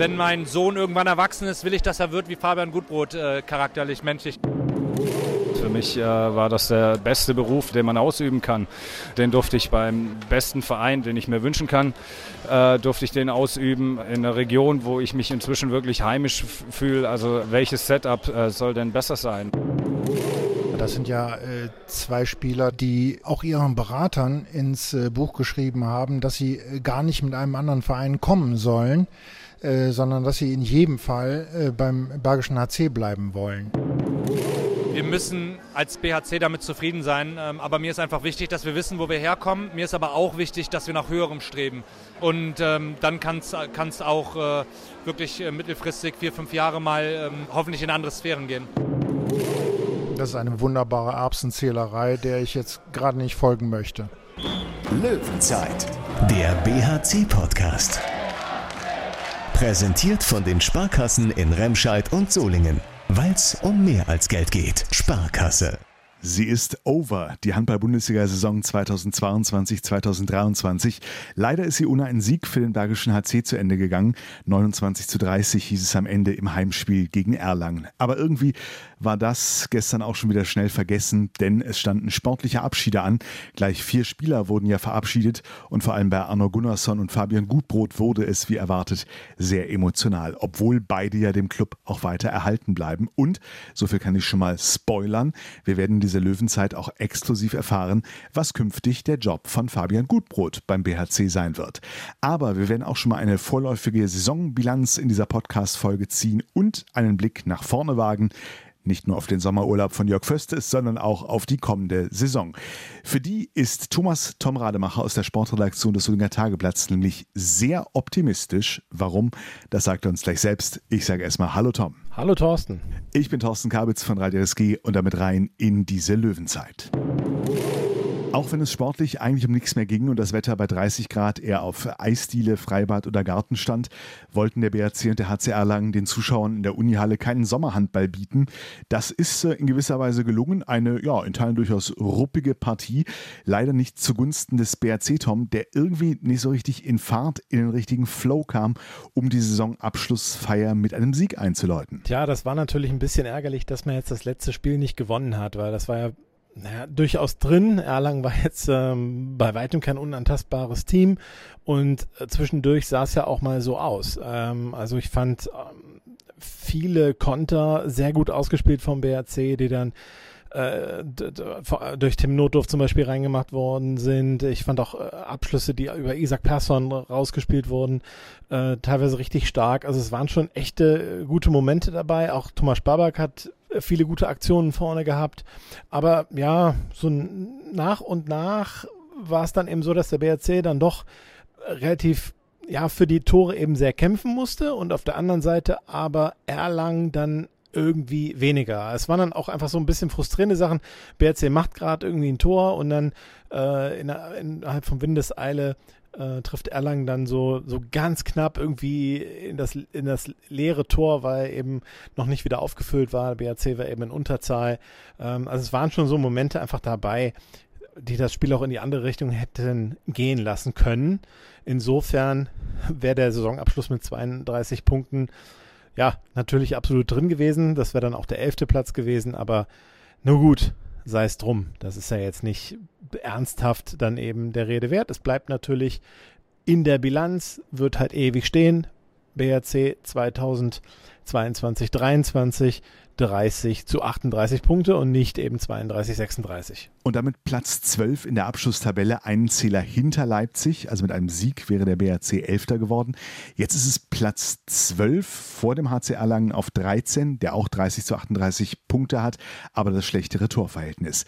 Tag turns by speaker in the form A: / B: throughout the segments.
A: wenn mein Sohn irgendwann erwachsen ist, will ich, dass er wird wie Fabian Gutbrot, äh, charakterlich, menschlich.
B: Für mich äh, war das der beste Beruf, den man ausüben kann. Den durfte ich beim besten Verein, den ich mir wünschen kann, äh, durfte ich den ausüben in einer Region, wo ich mich inzwischen wirklich heimisch fühle. Also welches Setup äh, soll denn besser sein?
C: Das sind ja äh, zwei Spieler, die auch ihren Beratern ins äh, Buch geschrieben haben, dass sie äh, gar nicht mit einem anderen Verein kommen sollen, äh, sondern dass sie in jedem Fall äh, beim Bergischen HC bleiben wollen.
A: Wir müssen als BHC damit zufrieden sein, ähm, aber mir ist einfach wichtig, dass wir wissen, wo wir herkommen. Mir ist aber auch wichtig, dass wir nach höherem streben. Und ähm, dann kann es auch äh, wirklich mittelfristig vier, fünf Jahre mal ähm, hoffentlich in andere Sphären gehen.
C: Das ist eine wunderbare Erbsenzählerei, der ich jetzt gerade nicht folgen möchte.
D: Löwenzeit, der BHC-Podcast. Präsentiert von den Sparkassen in Remscheid und Solingen. Weil es um mehr als Geld geht. Sparkasse.
E: Sie ist over, die Handball-Bundesliga-Saison 2022-2023. Leider ist sie ohne einen Sieg für den Bergischen HC zu Ende gegangen. 29 zu 30 hieß es am Ende im Heimspiel gegen Erlangen. Aber irgendwie war das gestern auch schon wieder schnell vergessen, denn es standen sportliche Abschiede an. Gleich vier Spieler wurden ja verabschiedet und vor allem bei Arno Gunnarsson und Fabian Gutbrot wurde es, wie erwartet, sehr emotional, obwohl beide ja dem Club auch weiter erhalten bleiben. Und, so viel kann ich schon mal spoilern, wir werden diese Löwenzeit auch exklusiv erfahren, was künftig der Job von Fabian Gutbrot beim BHC sein wird. Aber wir werden auch schon mal eine vorläufige Saisonbilanz in dieser Podcast-Folge ziehen und einen Blick nach vorne wagen nicht nur auf den Sommerurlaub von Jörg Föstes, sondern auch auf die kommende Saison. Für die ist Thomas Tom Rademacher aus der Sportredaktion des Solinger Tageblatts nämlich sehr optimistisch. Warum? Das sagt er uns gleich selbst. Ich sage erstmal Hallo Tom.
F: Hallo Thorsten.
E: Ich bin Thorsten Kabitz von Radio SG und damit rein in diese Löwenzeit. Auch wenn es sportlich eigentlich um nichts mehr ging und das Wetter bei 30 Grad eher auf Eisdiele, Freibad oder Garten stand, wollten der BRC und der HC Erlangen den Zuschauern in der Unihalle keinen Sommerhandball bieten. Das ist äh, in gewisser Weise gelungen. Eine, ja, in Teilen durchaus ruppige Partie. Leider nicht zugunsten des BRC Tom, der irgendwie nicht so richtig in Fahrt, in den richtigen Flow kam, um die Saisonabschlussfeier mit einem Sieg einzuläuten.
F: Tja, das war natürlich ein bisschen ärgerlich, dass man jetzt das letzte Spiel nicht gewonnen hat, weil das war ja naja, durchaus drin. Erlangen war jetzt ähm, bei weitem kein unantastbares Team und äh, zwischendurch sah es ja auch mal so aus. Ähm, also ich fand ähm, viele Konter sehr gut ausgespielt vom BRC, die dann äh, durch Tim Notdorf zum Beispiel reingemacht worden sind. Ich fand auch äh, Abschlüsse, die über Isaac Persson rausgespielt wurden, äh, teilweise richtig stark. Also es waren schon echte äh, gute Momente dabei. Auch Thomas Babak hat äh, viele gute Aktionen vorne gehabt. Aber ja, so nach und nach war es dann eben so, dass der BRC dann doch relativ ja für die Tore eben sehr kämpfen musste und auf der anderen Seite aber Erlangen dann irgendwie weniger. Es waren dann auch einfach so ein bisschen frustrierende Sachen. BRC macht gerade irgendwie ein Tor und dann äh, in, innerhalb von Windeseile äh, trifft Erlangen dann so, so ganz knapp irgendwie in das, in das leere Tor, weil eben noch nicht wieder aufgefüllt war. BRC war eben in Unterzahl. Ähm, also es waren schon so Momente einfach dabei, die das Spiel auch in die andere Richtung hätten gehen lassen können. Insofern wäre der Saisonabschluss mit 32 Punkten ja, natürlich absolut drin gewesen. Das wäre dann auch der elfte Platz gewesen, aber nur gut, sei es drum. Das ist ja jetzt nicht ernsthaft dann eben der Rede wert. Es bleibt natürlich in der Bilanz, wird halt ewig stehen. BRC 2022, 23 30 zu 38 Punkte und nicht eben 32, 36.
E: Und damit Platz 12 in der Abschlusstabelle, einen Zähler hinter Leipzig. Also mit einem Sieg wäre der BRC Elfter geworden. Jetzt ist es Platz 12 vor dem HC Erlangen auf 13, der auch 30 zu 38 Punkte hat, aber das schlechtere Torverhältnis.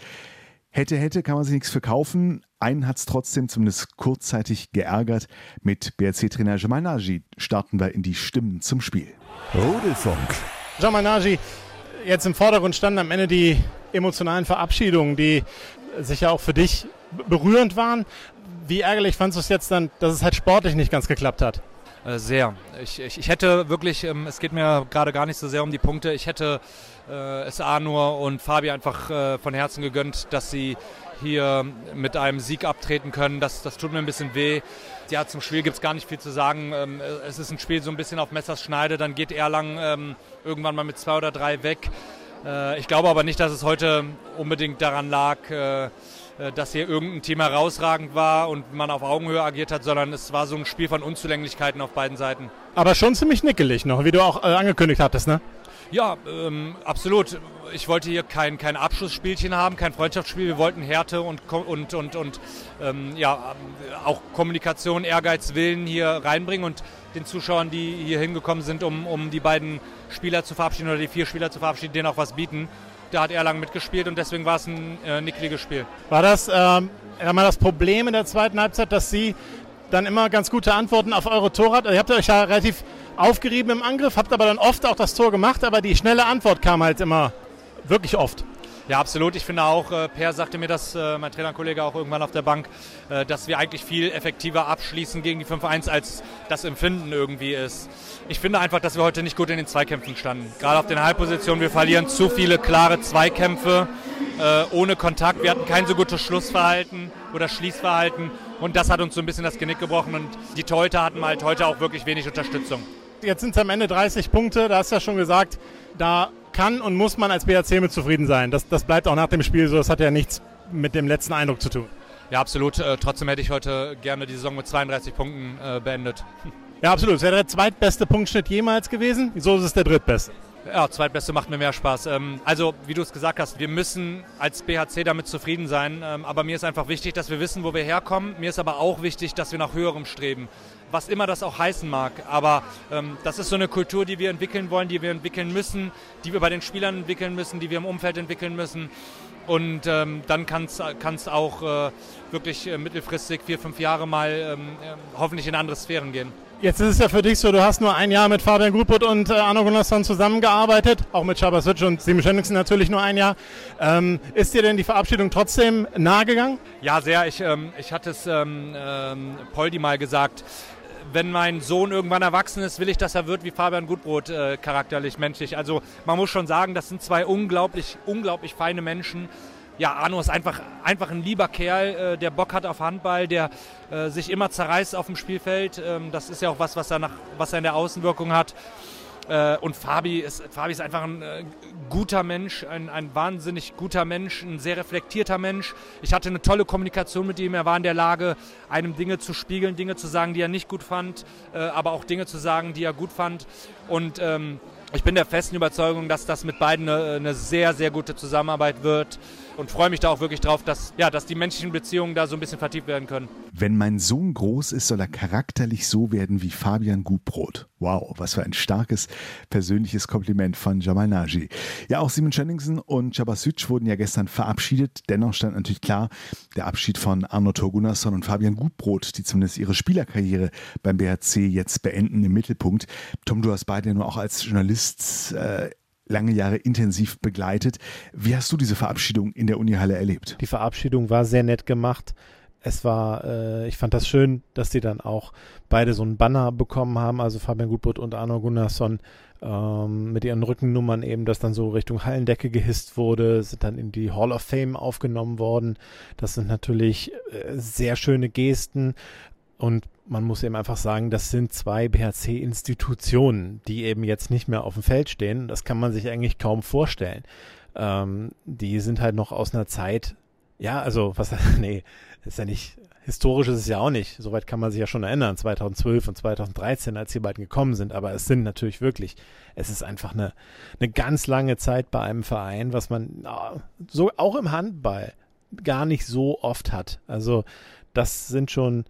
E: Hätte, hätte, kann man sich nichts verkaufen. Einen hat es trotzdem zumindest kurzzeitig geärgert. Mit BRC-Trainer Jamal Nagy starten wir in die Stimmen zum Spiel.
D: Rudelfunk.
F: Jamal Nagy jetzt im Vordergrund standen am Ende die emotionalen Verabschiedungen, die sicher auch für dich berührend waren. Wie ärgerlich fandest du es jetzt dann, dass es halt sportlich nicht ganz geklappt hat?
A: Äh, sehr. Ich, ich, ich hätte wirklich, ähm, es geht mir gerade gar nicht so sehr um die Punkte, ich hätte äh, es Arnur und Fabi einfach äh, von Herzen gegönnt, dass sie hier mit einem Sieg abtreten können. Das, das tut mir ein bisschen weh. Ja, zum Spiel gibt es gar nicht viel zu sagen. Ähm, es ist ein Spiel so ein bisschen auf Messers Schneide. Dann geht Erlangen ähm, irgendwann mal mit zwei oder drei weg. Äh, ich glaube aber nicht, dass es heute unbedingt daran lag, äh, äh, dass hier irgendein Team herausragend war und man auf Augenhöhe agiert hat, sondern es war so ein Spiel von Unzulänglichkeiten auf beiden Seiten.
F: Aber schon ziemlich nickelig noch, wie du auch angekündigt hattest, ne?
A: Ja, ähm, absolut. Ich wollte hier kein, kein Abschlussspielchen haben, kein Freundschaftsspiel. Wir wollten Härte und, und, und, und ähm, ja, auch Kommunikation, Ehrgeiz, Willen hier reinbringen und den Zuschauern, die hier hingekommen sind, um, um die beiden Spieler zu verabschieden oder die vier Spieler zu verabschieden, denen auch was bieten da hat Erlangen mitgespielt und deswegen war es ein äh, nickliges Spiel.
F: War das ähm, das Problem in der zweiten Halbzeit, dass Sie dann immer ganz gute Antworten auf eure Tore habt? Also ihr habt euch ja relativ aufgerieben im Angriff, habt aber dann oft auch das Tor gemacht, aber die schnelle Antwort kam halt immer wirklich oft.
A: Ja, absolut. Ich finde auch, äh, Per sagte mir das, äh, mein Trainerkollege auch irgendwann auf der Bank, äh, dass wir eigentlich viel effektiver abschließen gegen die 5-1, als das Empfinden irgendwie ist. Ich finde einfach, dass wir heute nicht gut in den Zweikämpfen standen. Gerade auf den Halbpositionen, wir verlieren zu viele klare Zweikämpfe ohne Kontakt. Wir hatten kein so gutes Schlussverhalten oder Schließverhalten und das hat uns so ein bisschen das Genick gebrochen und die Torhüter hatten halt heute auch wirklich wenig Unterstützung.
F: Jetzt sind es am Ende 30 Punkte, da hast du ja schon gesagt, da kann und muss man als BRC mit zufrieden sein. Das, das bleibt auch nach dem Spiel so. Das hat ja nichts mit dem letzten Eindruck zu tun.
A: Ja, absolut. Äh, trotzdem hätte ich heute gerne die Saison mit 32 Punkten äh, beendet.
F: Ja, absolut. Das wäre der zweitbeste Punktschnitt jemals gewesen. So ist es der drittbeste.
A: Ja, zweitbeste macht mir mehr Spaß. Ähm, also, wie du es gesagt hast, wir müssen als BHC damit zufrieden sein. Ähm, aber mir ist einfach wichtig, dass wir wissen, wo wir herkommen. Mir ist aber auch wichtig, dass wir nach höherem streben was immer das auch heißen mag. Aber ähm, das ist so eine Kultur, die wir entwickeln wollen, die wir entwickeln müssen, die wir bei den Spielern entwickeln müssen, die wir im Umfeld entwickeln müssen. Und ähm, dann kann es auch äh, wirklich äh, mittelfristig vier, fünf Jahre mal ähm, äh, hoffentlich in andere Sphären gehen.
F: Jetzt ist es ja für dich so, du hast nur ein Jahr mit Fabian Gutbrot und äh, Arno Gunnarsson zusammengearbeitet, auch mit Schabasic und Simon Schönigsen natürlich nur ein Jahr. Ähm, ist dir denn die Verabschiedung trotzdem nahegegangen?
A: Ja, sehr. Ich, ähm, ich hatte es ähm, ähm, Poldi mal gesagt wenn mein Sohn irgendwann erwachsen ist, will ich, dass er wird wie Fabian Gutbrot, äh, charakterlich, menschlich. Also man muss schon sagen, das sind zwei unglaublich, unglaublich feine Menschen. Ja, Arno ist einfach, einfach ein lieber Kerl, äh, der Bock hat auf Handball, der äh, sich immer zerreißt auf dem Spielfeld. Ähm, das ist ja auch was, was er, nach, was er in der Außenwirkung hat. Äh, und Fabi ist, Fabi ist einfach ein äh, guter Mensch, ein, ein wahnsinnig guter Mensch, ein sehr reflektierter Mensch. Ich hatte eine tolle Kommunikation mit ihm. Er war in der Lage, einem Dinge zu spiegeln, Dinge zu sagen, die er nicht gut fand, äh, aber auch Dinge zu sagen, die er gut fand. Und ähm, ich bin der festen Überzeugung, dass das mit beiden eine, eine sehr, sehr gute Zusammenarbeit wird und freue mich da auch wirklich drauf, dass, ja, dass die menschlichen Beziehungen da so ein bisschen vertieft werden können.
E: Wenn mein Sohn groß ist, soll er charakterlich so werden wie Fabian Gutbrot. Wow, was für ein starkes persönliches Kompliment von Jamal Naji. Ja, auch Simon Schönningsen und Chabasic wurden ja gestern verabschiedet. Dennoch stand natürlich klar, der Abschied von Arno Torgunasson und Fabian Gutbrot, die zumindest ihre Spielerkarriere beim BHC jetzt beenden, im Mittelpunkt. Tom, du hast beide nur auch als Journalist äh, lange Jahre intensiv begleitet. Wie hast du diese Verabschiedung in der Unihalle erlebt?
F: Die Verabschiedung war sehr nett gemacht. Es war, äh, ich fand das schön, dass sie dann auch beide so einen Banner bekommen haben, also Fabian Gutbrot und Arno Gunnarsson ähm, mit ihren Rückennummern eben, das dann so Richtung Hallendecke gehisst wurde, sind dann in die Hall of Fame aufgenommen worden. Das sind natürlich äh, sehr schöne Gesten und man muss eben einfach sagen, das sind zwei BHC-Institutionen, die eben jetzt nicht mehr auf dem Feld stehen. Das kann man sich eigentlich kaum vorstellen. Ähm, die sind halt noch aus einer Zeit, ja, also was, nee, ist ja nicht, historisch ist es ja auch nicht. Soweit kann man sich ja schon erinnern, 2012 und 2013, als die beiden gekommen sind. Aber es sind natürlich wirklich, es ist einfach eine, eine ganz lange Zeit bei einem Verein, was man so auch im Handball gar nicht so oft hat. Also das sind schon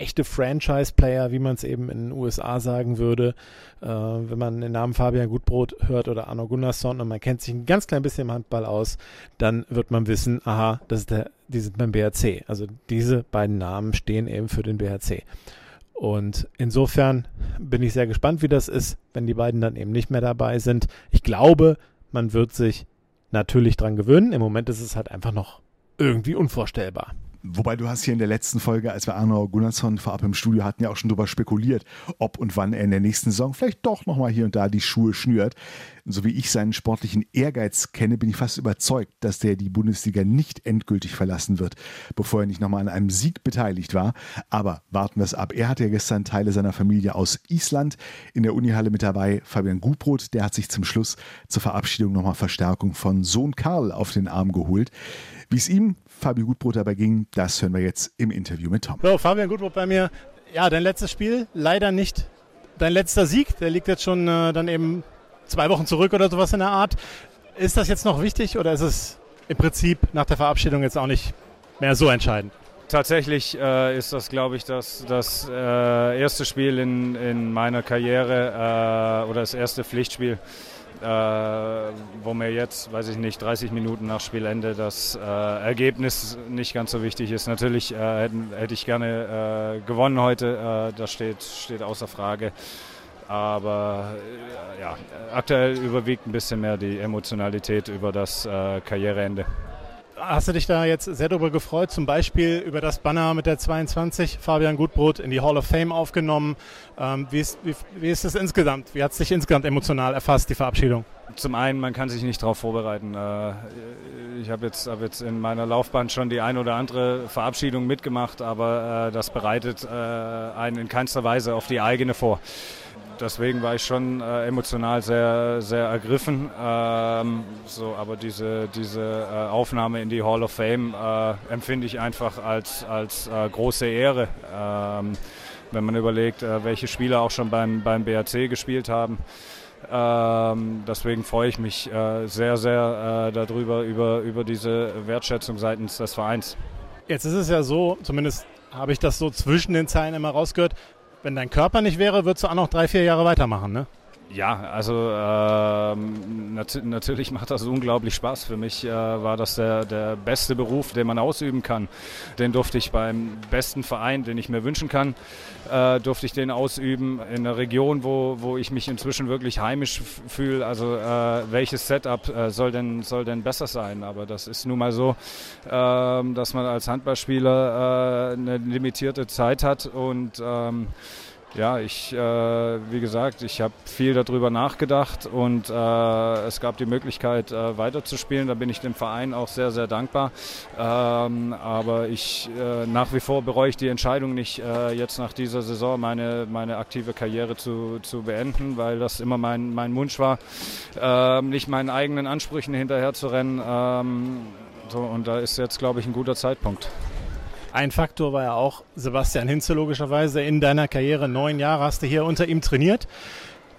F: echte Franchise-Player, wie man es eben in den USA sagen würde. Äh, wenn man den Namen Fabian Gutbrot hört oder Arno Gunnarsson und man kennt sich ein ganz klein bisschen im Handball aus, dann wird man wissen, aha, das ist der, die sind beim BRC. Also diese beiden Namen stehen eben für den BRC. Und insofern bin ich sehr gespannt, wie das ist, wenn die beiden dann eben nicht mehr dabei sind. Ich glaube, man wird sich natürlich dran gewöhnen. Im Moment ist es halt einfach noch irgendwie unvorstellbar.
E: Wobei du hast hier in der letzten Folge, als wir Arno Gunnarsson vorab im Studio hatten, ja auch schon darüber spekuliert, ob und wann er in der nächsten Saison vielleicht doch nochmal hier und da die Schuhe schnürt. So wie ich seinen sportlichen Ehrgeiz kenne, bin ich fast überzeugt, dass der die Bundesliga nicht endgültig verlassen wird, bevor er nicht nochmal an einem Sieg beteiligt war. Aber warten wir es ab. Er hatte ja gestern Teile seiner Familie aus Island in der Unihalle mit dabei. Fabian Gutbrot, der hat sich zum Schluss zur Verabschiedung nochmal Verstärkung von Sohn Karl auf den Arm geholt. Wie es ihm, Fabian Gutbrot, dabei ging, das hören wir jetzt im Interview mit Tom.
G: So, Fabian Gutbrot bei mir. Ja, dein letztes Spiel, leider nicht dein letzter Sieg. Der liegt jetzt schon äh, dann eben zwei Wochen zurück oder sowas in der Art. Ist das jetzt noch wichtig oder ist es im Prinzip nach der Verabschiedung jetzt auch nicht mehr so entscheidend?
B: Tatsächlich äh, ist das, glaube ich, das, das äh, erste Spiel in, in meiner Karriere äh, oder das erste Pflichtspiel, äh, wo mir jetzt, weiß ich nicht, 30 Minuten nach Spielende das äh, Ergebnis nicht ganz so wichtig ist. Natürlich äh, hätte, hätte ich gerne gewonnen heute, das steht, steht außer Frage. Aber äh, ja, aktuell überwiegt ein bisschen mehr die Emotionalität über das äh, Karriereende.
G: Hast du dich da jetzt sehr darüber gefreut, zum Beispiel über das Banner mit der 22, Fabian Gutbrot in die Hall of Fame aufgenommen? Ähm, wie, ist, wie, wie ist es insgesamt? Wie hat es dich insgesamt emotional erfasst, die Verabschiedung?
B: Zum einen, man kann sich nicht darauf vorbereiten. Äh, ich habe jetzt, hab jetzt in meiner Laufbahn schon die ein oder andere Verabschiedung mitgemacht, aber äh, das bereitet äh, einen in keinster Weise auf die eigene vor deswegen war ich schon äh, emotional sehr, sehr ergriffen. Ähm, so, aber diese, diese äh, Aufnahme in die Hall of Fame äh, empfinde ich einfach als, als äh, große Ehre. Ähm, wenn man überlegt, äh, welche Spieler auch schon beim, beim BRC gespielt haben. Ähm, deswegen freue ich mich äh, sehr, sehr darüber, über, über diese Wertschätzung seitens des Vereins.
G: Jetzt ist es ja so, zumindest habe ich das so zwischen den Zeilen immer rausgehört, wenn dein Körper nicht wäre, würdest du auch noch drei, vier Jahre weitermachen, ne?
B: Ja, also ähm, nat natürlich macht das unglaublich Spaß. Für mich äh, war das der, der beste Beruf, den man ausüben kann. Den durfte ich beim besten Verein, den ich mir wünschen kann, äh, durfte ich den ausüben in einer Region, wo, wo ich mich inzwischen wirklich heimisch fühle. Also äh, welches Setup äh, soll, denn, soll denn besser sein? Aber das ist nun mal so, ähm, dass man als Handballspieler äh, eine limitierte Zeit hat und ähm, ja, ich, äh, wie gesagt, ich habe viel darüber nachgedacht und äh, es gab die Möglichkeit äh, weiterzuspielen. Da bin ich dem Verein auch sehr, sehr dankbar. Ähm, aber ich äh, nach wie vor bereue ich die Entscheidung nicht, äh, jetzt nach dieser Saison meine, meine aktive Karriere zu, zu beenden, weil das immer mein, mein Wunsch war, ähm, nicht meinen eigenen Ansprüchen hinterher zu rennen. Ähm, so, und da ist jetzt, glaube ich, ein guter Zeitpunkt.
G: Ein Faktor war ja auch Sebastian Hinze logischerweise. In deiner Karriere neun Jahre hast du hier unter ihm trainiert.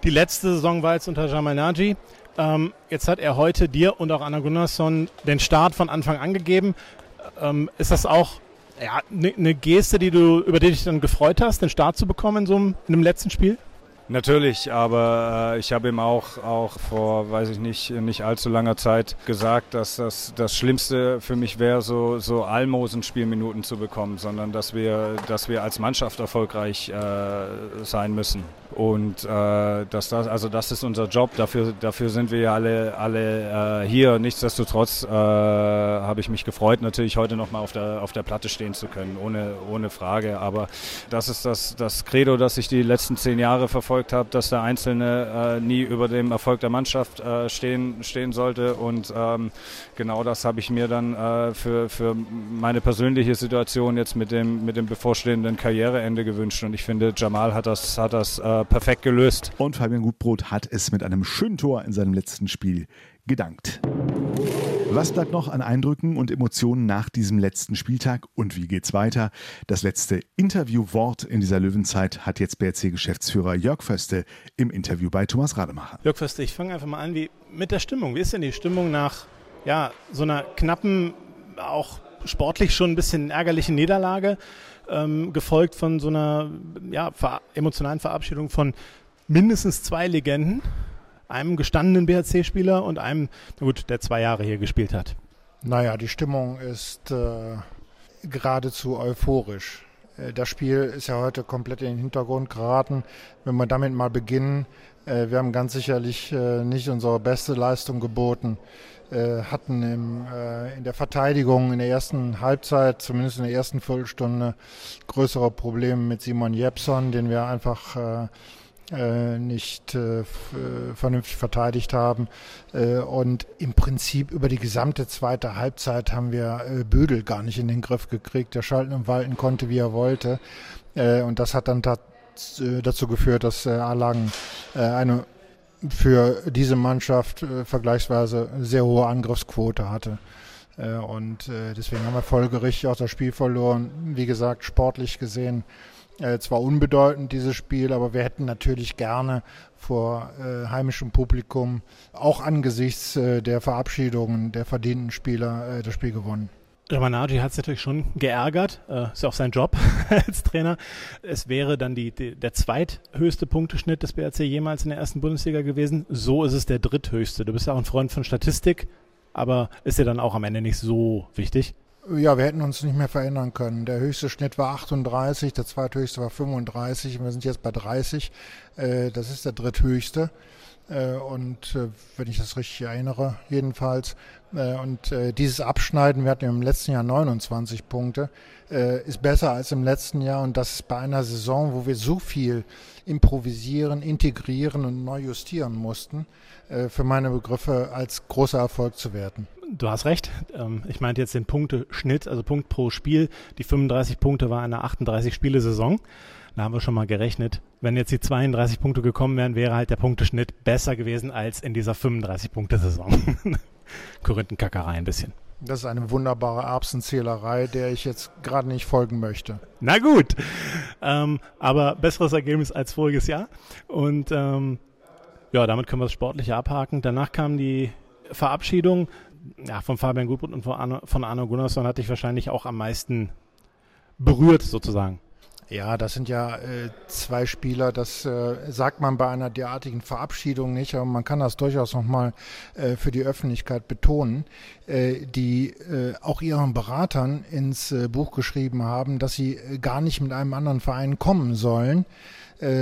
G: Die letzte Saison war jetzt unter Jamal Naji. Ähm, jetzt hat er heute dir und auch Anna Gunnarsson den Start von Anfang an gegeben. Ähm, ist das auch ja, eine ne Geste, die du, über die dich dann gefreut hast, den Start zu bekommen in so einem, in einem letzten Spiel?
B: Natürlich, aber äh, ich habe ihm auch, auch vor, weiß ich nicht, nicht allzu langer Zeit gesagt, dass das das Schlimmste für mich wäre, so, so Almosen-Spielminuten zu bekommen, sondern dass wir, dass wir als Mannschaft erfolgreich äh, sein müssen. Und äh, dass das, also das ist unser Job, dafür, dafür sind wir ja alle, alle äh, hier. Nichtsdestotrotz äh, habe ich mich gefreut, natürlich heute nochmal auf der, auf der Platte stehen zu können, ohne, ohne Frage. Aber das ist das, das Credo, das ich die letzten zehn Jahre verfolgt habe, dass der Einzelne äh, nie über dem Erfolg der Mannschaft äh, stehen, stehen sollte. Und ähm, genau das habe ich mir dann äh, für, für meine persönliche Situation jetzt mit dem, mit dem bevorstehenden Karriereende gewünscht. Und ich finde, Jamal hat das, hat das äh, perfekt gelöst.
E: Und Fabian Gutbrot hat es mit einem schönen Tor in seinem letzten Spiel gedankt. Was bleibt noch an Eindrücken und Emotionen nach diesem letzten Spieltag und wie geht's weiter? Das letzte Interviewwort in dieser Löwenzeit hat jetzt BRC-Geschäftsführer Jörg Föste im Interview bei Thomas Rademacher.
G: Jörg Föste, ich fange einfach mal an wie mit der Stimmung. Wie ist denn die Stimmung nach ja, so einer knappen, auch sportlich schon ein bisschen ärgerlichen Niederlage? ähm, gefolgt von so einer ja, ver emotionalen Verabschiedung von mindestens zwei Legenden, einem gestandenen BHC-Spieler und einem, gut, der zwei Jahre hier gespielt hat.
C: Naja, die Stimmung ist äh, geradezu euphorisch. das Spiel ist ja heute komplett in den Hintergrund geraten. Wenn wir damit mal beginnen, wir haben ganz sicherlich nicht unsere beste Leistung geboten hatten im, äh, in der Verteidigung in der ersten Halbzeit, zumindest in der ersten Viertelstunde, größere Probleme mit Simon Jepson, den wir einfach äh, äh, nicht äh, vernünftig verteidigt haben. Äh, und im Prinzip über die gesamte zweite Halbzeit haben wir äh, Bödel gar nicht in den Griff gekriegt, der schalten und walten konnte, wie er wollte. Äh, und das hat dann äh, dazu geführt, dass äh, Erlangen äh, eine für diese Mannschaft äh, vergleichsweise sehr hohe Angriffsquote hatte. Äh, und äh, deswegen haben wir folgerichtig auch das Spiel verloren. Wie gesagt, sportlich gesehen äh, zwar unbedeutend dieses Spiel, aber wir hätten natürlich gerne vor äh, heimischem Publikum auch angesichts äh, der Verabschiedungen der verdienten Spieler äh, das Spiel gewonnen.
F: Ramanagi hat es natürlich schon geärgert, äh, ist ja auch sein Job als Trainer. Es wäre dann die, die, der zweithöchste Punkteschnitt des BRC jemals in der ersten Bundesliga gewesen. So ist es der dritthöchste. Du bist ja auch ein Freund von Statistik, aber ist ja dann auch am Ende nicht so wichtig.
C: Ja, wir hätten uns nicht mehr verändern können. Der höchste Schnitt war 38, der zweithöchste war 35 und wir sind jetzt bei 30. Äh, das ist der dritthöchste. Äh, und äh, wenn ich das richtig erinnere, jedenfalls. Äh, und dieses Abschneiden, wir hatten im letzten Jahr 29 Punkte, ist besser als im letzten Jahr. Und das ist bei einer Saison, wo wir so viel improvisieren, integrieren und neu justieren mussten, für meine Begriffe als großer Erfolg zu werten.
F: Du hast recht. Ähm, ich meinte jetzt den Punkteschnitt, also Punkt pro Spiel. Die 35 Punkte war eine 38-Spiele-Saison. Da haben wir schon mal gerechnet. Wenn jetzt die 32 Punkte gekommen wären, wäre halt der Punkteschnitt besser gewesen als in dieser 35-Punkte-Saison. Korinthenkackerei ein bisschen.
C: Das ist eine wunderbare Erbsenzählerei, der ich jetzt gerade nicht folgen möchte.
F: Na gut, ähm, aber besseres Ergebnis als voriges Jahr. Und ähm, ja, damit können wir das Sportliche abhaken. Danach kam die Verabschiedung ja, von Fabian Gutbrot und von Arno, von Arno Gunnarsson hatte ich wahrscheinlich auch am meisten berührt sozusagen.
C: Ja, das sind ja äh, zwei Spieler, das äh, sagt man bei einer derartigen Verabschiedung nicht, aber man kann das durchaus nochmal äh, für die Öffentlichkeit betonen, äh, die äh, auch ihren Beratern ins äh, Buch geschrieben haben, dass sie äh, gar nicht mit einem anderen Verein kommen sollen,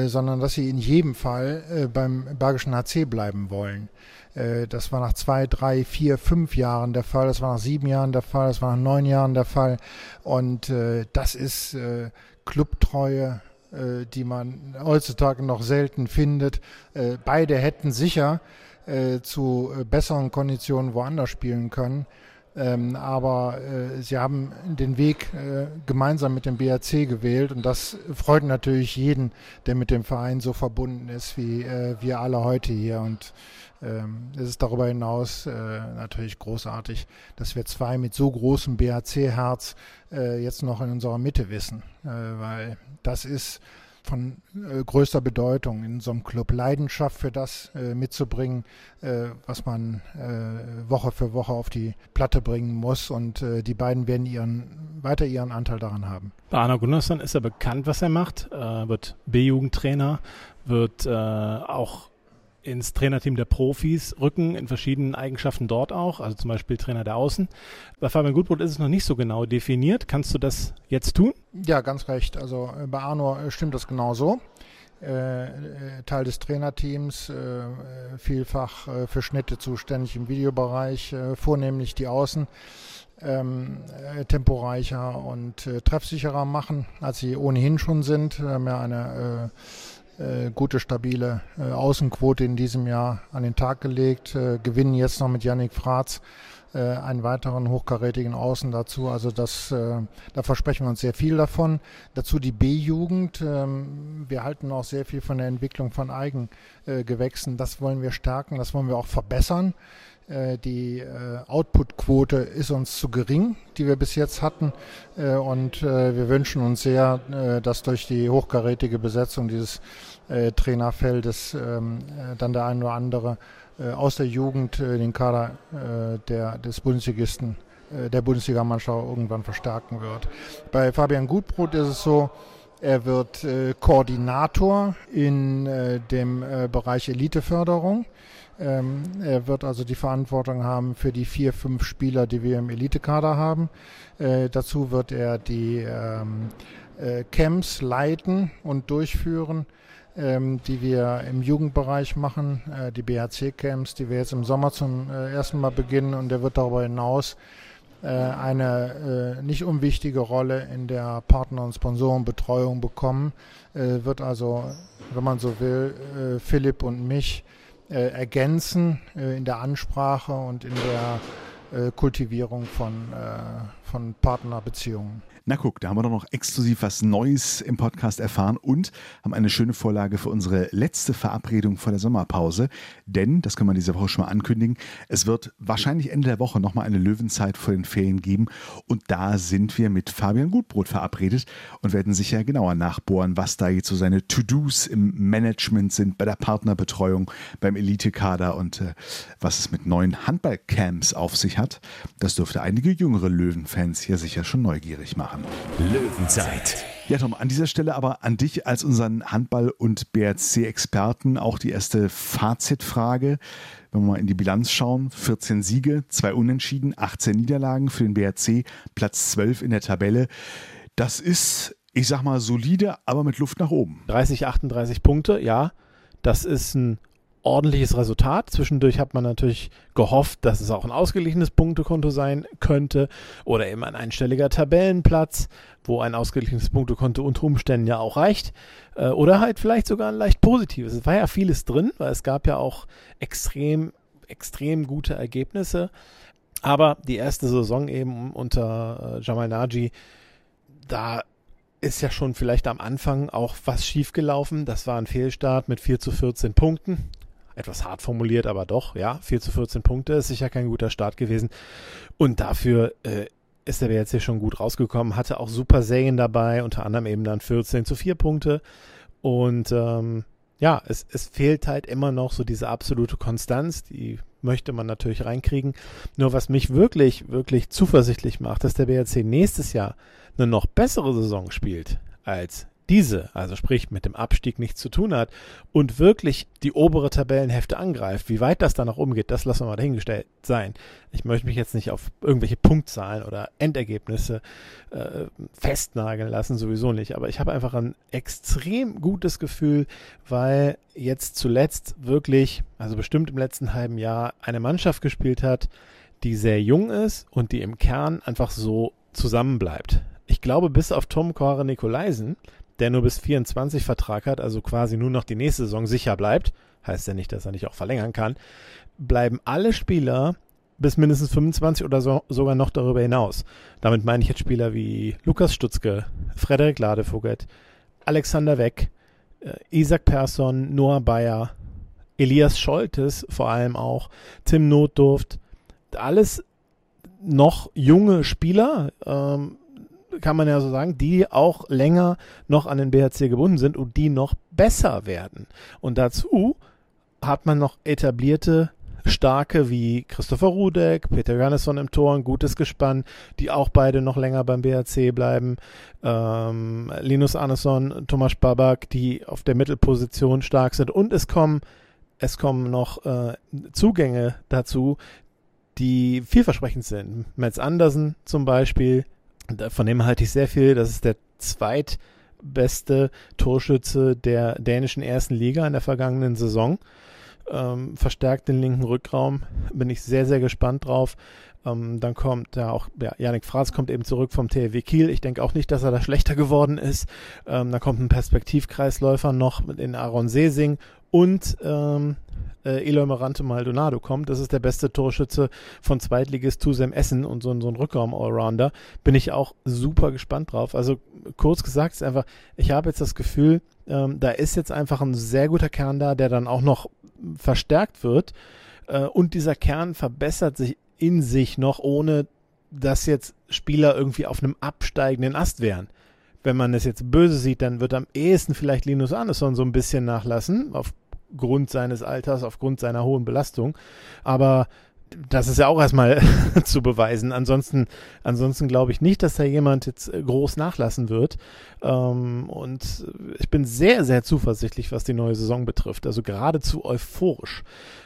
C: sondern dass sie in jedem Fall beim Bergischen HC bleiben wollen. Das war nach zwei, drei, vier, fünf Jahren der Fall, das war nach sieben Jahren der Fall, das war nach neun Jahren der Fall. Und das ist Clubtreue, äh, die man heutzutage noch selten findet. Äh, beide hätten sicher äh, zu besseren Konditionen woanders spielen können. Ähm, aber äh, sie haben den Weg äh, gemeinsam mit dem BRC gewählt und das freut natürlich jeden, der mit dem Verein so verbunden ist wie äh, wir alle heute hier. Und ähm, es ist darüber hinaus äh, natürlich großartig, dass wir zwei mit so großem BHC-Herz äh, jetzt noch in unserer Mitte wissen, äh, weil das ist von äh, größter Bedeutung in so einem Club. Leidenschaft für das äh, mitzubringen, äh, was man äh, Woche für Woche auf die Platte bringen muss. Und äh, die beiden werden ihren, weiter ihren Anteil daran haben.
F: Bei Arno Gunnarsson ist er bekannt, was er macht. Er wird B-Jugendtrainer, wird äh, auch ins Trainerteam der Profis rücken, in verschiedenen Eigenschaften dort auch, also zum Beispiel Trainer der Außen. Bei Fabian Gutbrot ist es noch nicht so genau definiert. Kannst du das jetzt tun?
C: Ja, ganz recht. Also äh, bei Arno äh, stimmt das genau so. Äh, Teil des Trainerteams, vielfach für Schnitte zuständig im Videobereich, vornehmlich die Außen. Ähm, temporeicher und treffsicherer machen, als sie ohnehin schon sind. Wir haben ja eine gute, stabile äh, Außenquote in diesem Jahr an den Tag gelegt. Äh, gewinnen jetzt noch mit Yannick Fratz äh, einen weiteren hochkarätigen Außen dazu. Also das, äh, da versprechen wir uns sehr viel davon. Dazu die B-Jugend. Ähm, wir halten auch sehr viel von der Entwicklung von Eigengewächsen. das wollen wir stärken, das wollen wir auch verbessern. Äh, die äh, Output-Quote ist uns zu gering, die wir bis jetzt hatten. Äh, und wir wünschen uns sehr, dass durch die hochkarätige Besetzung dieses Trainerfeldes ähm, dann der ein oder andere aus der Jugend den Kader der, des Bundesligisten der Bundesligamannschaft irgendwann verstärken wird. Bei Fabian Gutbrot ist es so, er wird äh, Koordinator in äh, dem äh, Bereich Eliteförderung. Ähm, er wird also die Verantwortung haben für die vier, fünf Spieler, die wir im Elitekader haben. Äh, dazu wird er die ähm, äh, Camps leiten und durchführen, ähm, die wir im Jugendbereich machen, äh, die BHC-Camps, die wir jetzt im Sommer zum ersten Mal beginnen und der wird darüber hinaus eine äh, nicht unwichtige Rolle in der Partner- und Sponsorenbetreuung bekommen, äh, wird also, wenn man so will, äh, Philipp und mich äh, ergänzen äh, in der Ansprache und in der äh, Kultivierung von, äh, von Partnerbeziehungen.
E: Na guck, da haben wir doch noch exklusiv was Neues im Podcast erfahren und haben eine schöne Vorlage für unsere letzte Verabredung vor der Sommerpause. Denn, das können wir diese Woche schon mal ankündigen, es wird wahrscheinlich Ende der Woche nochmal eine Löwenzeit vor den Ferien geben. Und da sind wir mit Fabian Gutbrot verabredet und werden sicher genauer nachbohren, was da jetzt so seine To-Dos im Management sind, bei der Partnerbetreuung, beim Elitekader und äh, was es mit neuen Handballcamps auf sich hat. Das dürfte einige jüngere Löwenfans hier sicher schon neugierig machen.
D: Löwenzeit.
E: Ja, Tom, an dieser Stelle aber an dich als unseren Handball- und BRC-Experten auch die erste Fazitfrage. Wenn wir mal in die Bilanz schauen, 14 Siege, zwei Unentschieden, 18 Niederlagen für den BRC, Platz 12 in der Tabelle. Das ist, ich sag mal, solide, aber mit Luft nach oben.
F: 30, 38 Punkte, ja. Das ist ein ordentliches Resultat. Zwischendurch hat man natürlich gehofft, dass es auch ein ausgeglichenes Punktekonto sein könnte oder eben ein einstelliger Tabellenplatz, wo ein ausgeglichenes Punktekonto unter Umständen ja auch reicht. Äh, oder halt vielleicht sogar ein leicht positives. Es war ja vieles drin, weil es gab ja auch extrem, extrem gute Ergebnisse. Aber die erste Saison eben unter äh, Jamal Naji, da ist ja schon vielleicht am Anfang auch was schiefgelaufen. Das war ein Fehlstart mit 4 zu 14 Punkten etwas hart formuliert, aber doch, ja, 4 zu 14 Punkte ist sicher kein guter Start gewesen. Und dafür äh, ist der BRC schon gut rausgekommen, hatte auch super Serien dabei, unter anderem eben dann 14 zu 4 Punkte. Und ähm, ja, es, es fehlt halt immer noch so diese absolute Konstanz, die möchte man natürlich reinkriegen. Nur was mich wirklich, wirklich zuversichtlich macht, dass der BRC nächstes Jahr eine noch bessere Saison spielt als diese, also sprich mit dem Abstieg nichts zu tun hat und wirklich die obere Tabellenhälfte angreift, wie weit das dann noch umgeht, das lassen wir mal dahingestellt sein. Ich möchte mich jetzt nicht auf irgendwelche Punktzahlen oder Endergebnisse äh, festnageln lassen, sowieso nicht, aber ich habe einfach ein extrem gutes Gefühl, weil jetzt zuletzt wirklich, also bestimmt im letzten halben Jahr, eine Mannschaft gespielt hat, die sehr jung ist und die im Kern einfach so zusammenbleibt. Ich glaube, bis auf Tom Kore Nikolaisen der nur bis 24 Vertrag hat, also quasi nur noch die nächste Saison sicher bleibt, heißt ja nicht, dass er nicht auch verlängern kann, bleiben alle Spieler bis mindestens 25 oder so, sogar noch darüber hinaus. Damit meine ich jetzt Spieler wie Lukas Stutzke, Frederik Ladevogel, Alexander Weck, äh, Isaac Persson, Noah Bayer, Elias Scholtes vor allem auch, Tim Notdurft, alles noch junge Spieler, ähm, kann man ja so sagen, die auch länger noch an den BHC gebunden sind und die noch besser werden. Und dazu hat man noch etablierte Starke wie Christopher Rudek, Peter Johannesson im Tor, ein gutes Gespann, die auch beide noch länger beim BHC bleiben. Ähm, Linus Arneson, Thomas Babak, die auf der Mittelposition stark sind. Und es kommen, es kommen noch äh, Zugänge dazu, die vielversprechend sind. Metz Andersen zum Beispiel, von dem halte ich sehr viel. Das ist der zweitbeste Torschütze der dänischen ersten Liga in der vergangenen Saison. Ähm, verstärkt den linken Rückraum. Bin ich sehr, sehr gespannt drauf. Ähm, dann kommt ja auch, ja, Janik Fraß kommt eben zurück vom THW Kiel. Ich denke auch nicht, dass er da schlechter geworden ist. Ähm, dann kommt ein Perspektivkreisläufer noch mit in Aaron Sesing und ähm, äh, Eloy Morante Maldonado kommt. Das ist der beste Torschütze von Zweitligist Tusem Essen und so, so ein Rückraum-Allrounder. Bin ich auch super gespannt drauf. Also kurz gesagt ist einfach, ich habe jetzt das Gefühl, ähm, da ist jetzt einfach ein sehr guter Kern da, der dann auch noch verstärkt wird. Äh, und dieser Kern verbessert sich in sich noch, ohne dass jetzt Spieler irgendwie auf einem absteigenden Ast wären wenn man es jetzt böse sieht, dann wird am ehesten vielleicht Linus Andersson so ein bisschen nachlassen, aufgrund seines Alters, aufgrund seiner hohen Belastung. Aber das ist ja auch erstmal zu beweisen. Ansonsten, ansonsten glaube ich nicht, dass da jemand jetzt äh, groß nachlassen wird. Ähm, und ich bin sehr, sehr zuversichtlich, was die neue Saison betrifft. Also geradezu euphorisch.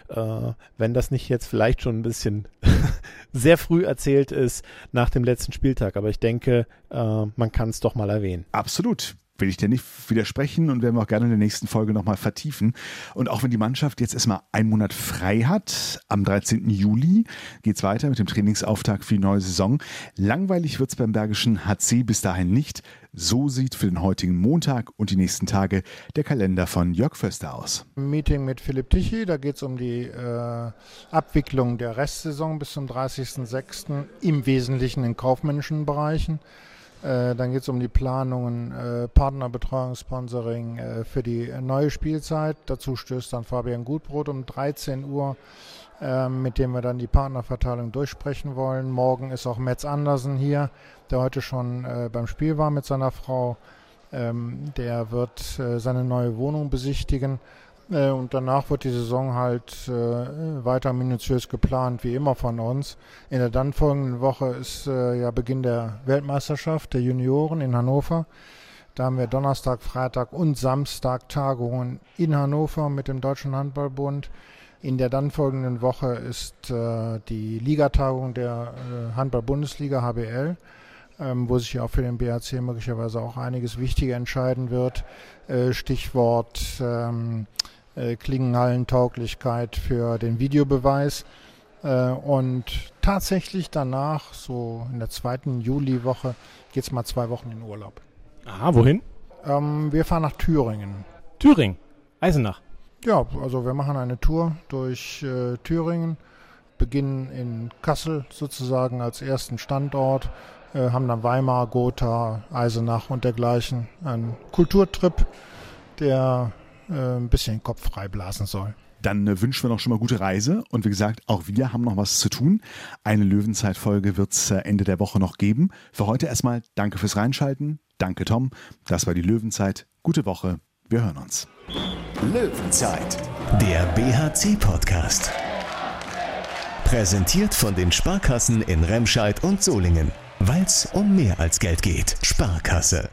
F: Äh, wenn das nicht jetzt vielleicht schon ein bisschen sehr früh erzählt ist nach dem letzten Spieltag. Aber ich denke, äh, man kann es doch mal erwähnen.
E: Absolut will ich dir nicht widersprechen und werden wir auch gerne in der nächsten Folge nochmal vertiefen. Und auch wenn die Mannschaft jetzt erstmal einen Monat frei hat, am 13. Juli geht es weiter mit dem Trainingsauftakt für die neue Saison. Langweilig wird es beim Bergischen HC bis dahin nicht. So sieht für den heutigen Montag und die nächsten Tage der Kalender von Jörg Förster aus.
C: Meeting mit Philipp Tichy, da geht es um die äh, Abwicklung der Restsaison bis zum 30.06. im Wesentlichen in kaufmännischen Bereichen. Äh, dann geht es um die Planungen, äh, Partnerbetreuung, Sponsoring äh, für die neue Spielzeit. Dazu stößt dann Fabian Gutbrot um 13 Uhr, äh, mit dem wir dann die Partnerverteilung durchsprechen wollen. Morgen ist auch Metz Andersen hier, der heute schon äh, beim Spiel war mit seiner Frau. Ähm, der wird seine neue Wohnung besichtigen. Äh, und danach wird die Saison halt äh, weiter minutiös geplant, wie immer von uns. In der dann folgenden Woche ist äh, ja Beginn der Weltmeisterschaft der Junioren in Hannover. Da haben wir Donnerstag, Freitag und Samstag Tagungen in Hannover mit dem Deutschen Handballbund. In der dann folgenden Woche ist äh, die Ligatagung der äh, Handball-Bundesliga HBL, ähm, wo sich ja auch für den BHC möglicherweise auch einiges Wichtige entscheiden wird. Äh, Stichwort ähm, äh, Klingenhallentauglichkeit für den Videobeweis. Äh, und tatsächlich danach, so in der zweiten Juliwoche, geht es mal zwei Wochen in Urlaub.
F: Aha, wohin?
C: Ähm, wir fahren nach Thüringen.
F: Thüringen, Eisenach.
C: Ja, also wir machen eine Tour durch äh, Thüringen, beginnen in Kassel sozusagen als ersten Standort, äh, haben dann Weimar, Gotha, Eisenach und dergleichen. Ein Kulturtrip, der äh, ein bisschen den Kopf frei blasen soll.
E: Dann äh, wünschen wir noch schon mal gute Reise. Und wie gesagt, auch wir haben noch was zu tun. Eine Löwenzeit-Folge wird es äh, Ende der Woche noch geben. Für heute erstmal danke fürs Reinschalten. Danke, Tom. Das war die Löwenzeit. Gute Woche. Wir hören uns.
D: Löwenzeit, der BHC-Podcast. Präsentiert von den Sparkassen in Remscheid und Solingen. Weil es um mehr als Geld geht. Sparkasse.